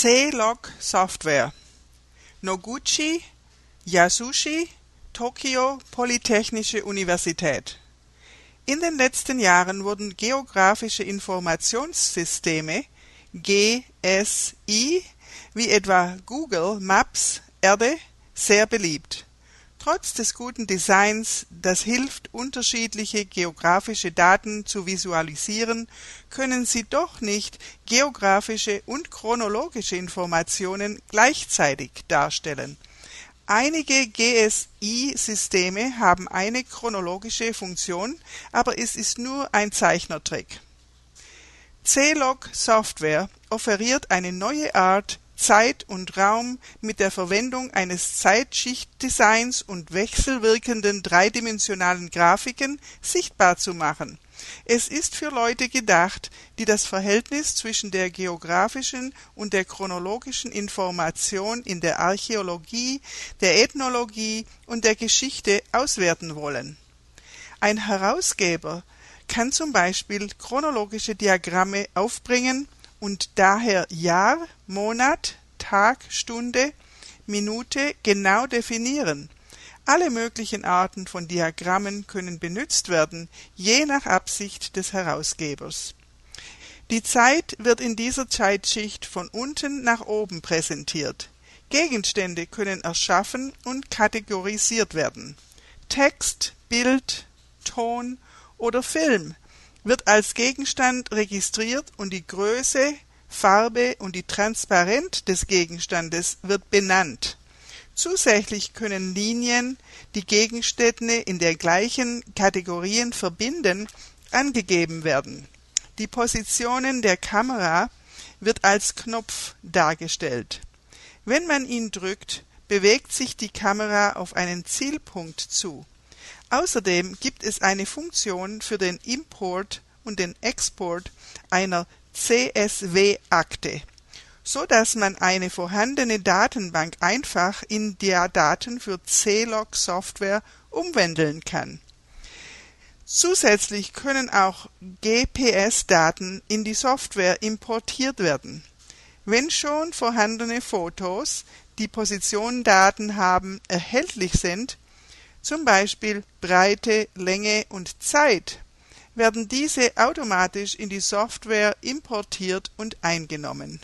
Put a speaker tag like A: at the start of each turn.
A: C-Log Software Noguchi Yasushi Tokyo Polytechnische Universität. In den letzten Jahren wurden geografische Informationssysteme GSI wie etwa Google Maps Erde sehr beliebt Trotz des guten Designs, das hilft, unterschiedliche geografische Daten zu visualisieren, können sie doch nicht geografische und chronologische Informationen gleichzeitig darstellen. Einige GSI-Systeme haben eine chronologische Funktion, aber es ist nur ein Zeichnertrick. C-Log Software offeriert eine neue Art Zeit und Raum mit der Verwendung eines Zeitschichtdesigns und wechselwirkenden dreidimensionalen Grafiken sichtbar zu machen. Es ist für Leute gedacht, die das Verhältnis zwischen der geografischen und der chronologischen Information in der Archäologie, der Ethnologie und der Geschichte auswerten wollen. Ein Herausgeber kann zum Beispiel chronologische Diagramme aufbringen und daher Jahr, Monat, Tag, Stunde, Minute genau definieren. Alle möglichen Arten von Diagrammen können benutzt werden, je nach Absicht des Herausgebers. Die Zeit wird in dieser Zeitschicht von unten nach oben präsentiert. Gegenstände können erschaffen und kategorisiert werden. Text, Bild, Ton oder Film wird als Gegenstand registriert und die Größe, Farbe und die Transparenz des Gegenstandes wird benannt. Zusätzlich können Linien, die Gegenstände in der gleichen Kategorien verbinden, angegeben werden. Die Positionen der Kamera wird als Knopf dargestellt. Wenn man ihn drückt, bewegt sich die Kamera auf einen Zielpunkt zu Außerdem gibt es eine Funktion für den Import und den Export einer CSV-Akte, so dass man eine vorhandene Datenbank einfach in der Daten für C-Log-Software umwandeln kann. Zusätzlich können auch GPS-Daten in die Software importiert werden. Wenn schon vorhandene Fotos, die Positiondaten haben, erhältlich sind zum Beispiel Breite, Länge und Zeit, werden diese automatisch in die Software importiert und eingenommen